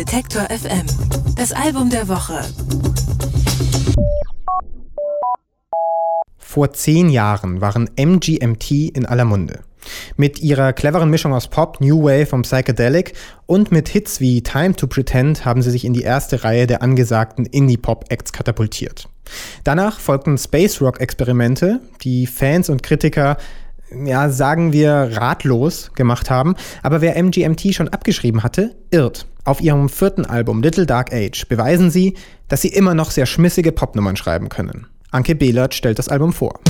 Detektor FM. Das Album der Woche. Vor zehn Jahren waren MGMT in aller Munde. Mit ihrer cleveren Mischung aus Pop, New Wave und Psychedelic und mit Hits wie Time to Pretend haben sie sich in die erste Reihe der angesagten Indie-Pop-Acts katapultiert. Danach folgten Space Rock-Experimente, die Fans und Kritiker ja, sagen wir, ratlos gemacht haben. Aber wer MGMT schon abgeschrieben hatte, irrt. Auf ihrem vierten Album Little Dark Age beweisen sie, dass sie immer noch sehr schmissige Popnummern schreiben können. Anke Behlert stellt das Album vor.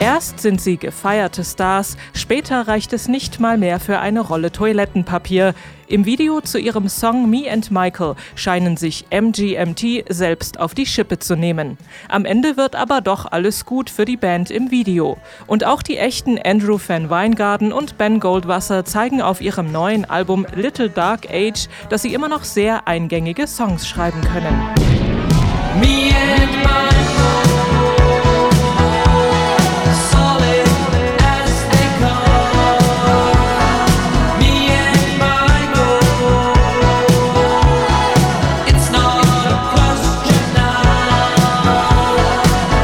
Erst sind sie gefeierte Stars, später reicht es nicht mal mehr für eine Rolle Toilettenpapier. Im Video zu ihrem Song Me and Michael scheinen sich MGMT selbst auf die Schippe zu nehmen. Am Ende wird aber doch alles gut für die Band im Video. Und auch die echten Andrew Van Weingarten und Ben Goldwasser zeigen auf ihrem neuen Album Little Dark Age, dass sie immer noch sehr eingängige Songs schreiben können. Me and Michael.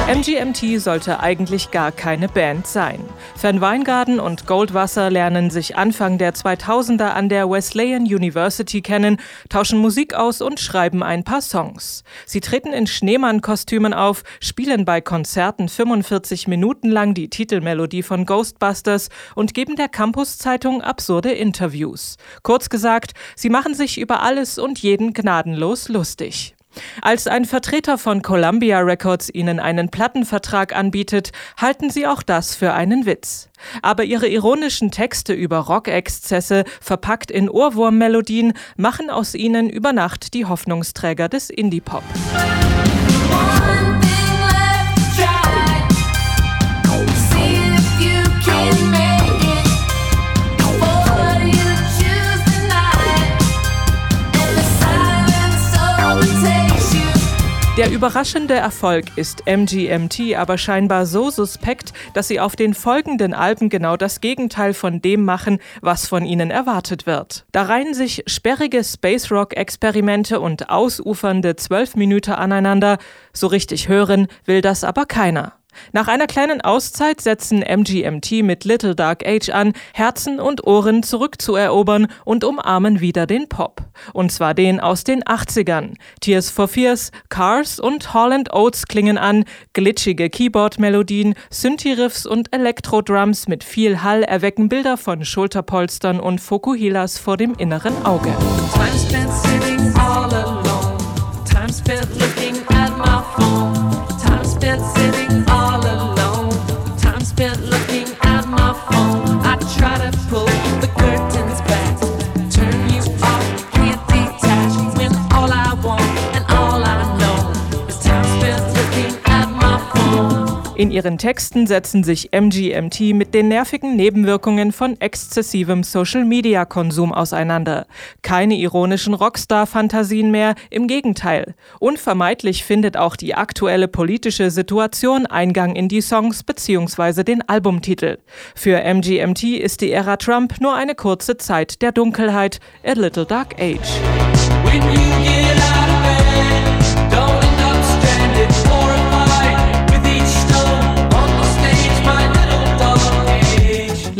MGMT sollte eigentlich gar keine Band sein. Van Weingarten und Goldwasser lernen sich Anfang der 2000er an der Wesleyan University kennen, tauschen Musik aus und schreiben ein paar Songs. Sie treten in Schneemann-Kostümen auf, spielen bei Konzerten 45 Minuten lang die Titelmelodie von Ghostbusters und geben der Campus-Zeitung absurde Interviews. Kurz gesagt, sie machen sich über alles und jeden gnadenlos lustig. Als ein Vertreter von Columbia Records ihnen einen Plattenvertrag anbietet, halten sie auch das für einen Witz. Aber ihre ironischen Texte über Rockexzesse, verpackt in Ohrwurmmelodien, machen aus ihnen über Nacht die Hoffnungsträger des Indie-Pop. Der überraschende Erfolg ist MGMT aber scheinbar so suspekt, dass sie auf den folgenden Alben genau das Gegenteil von dem machen, was von ihnen erwartet wird. Da reihen sich sperrige Space Rock Experimente und ausufernde zwölf Minuten aneinander, so richtig hören will das aber keiner. Nach einer kleinen Auszeit setzen MGMT mit Little Dark Age an, Herzen und Ohren zurückzuerobern und umarmen wieder den Pop. Und zwar den aus den 80ern. Tears for Fears, Cars und Holland Oates klingen an, glitschige Keyboard-Melodien, Synthi-Riffs und Elektro-Drums mit viel Hall erwecken Bilder von Schulterpolstern und Fokuhilas vor dem inneren Auge. Time spent sitting all alone. Time spent looking at my phone. In ihren Texten setzen sich MGMT mit den nervigen Nebenwirkungen von exzessivem Social-Media-Konsum auseinander. Keine ironischen Rockstar-Fantasien mehr, im Gegenteil. Unvermeidlich findet auch die aktuelle politische Situation Eingang in die Songs bzw. den Albumtitel. Für MGMT ist die Ära Trump nur eine kurze Zeit der Dunkelheit, a little dark age.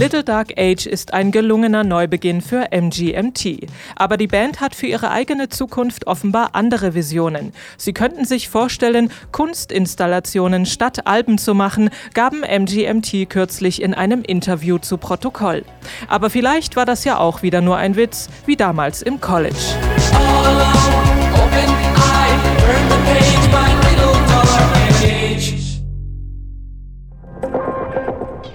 Little Dark Age ist ein gelungener Neubeginn für MGMT. Aber die Band hat für ihre eigene Zukunft offenbar andere Visionen. Sie könnten sich vorstellen, Kunstinstallationen statt Alben zu machen, gaben MGMT kürzlich in einem Interview zu Protokoll. Aber vielleicht war das ja auch wieder nur ein Witz, wie damals im College.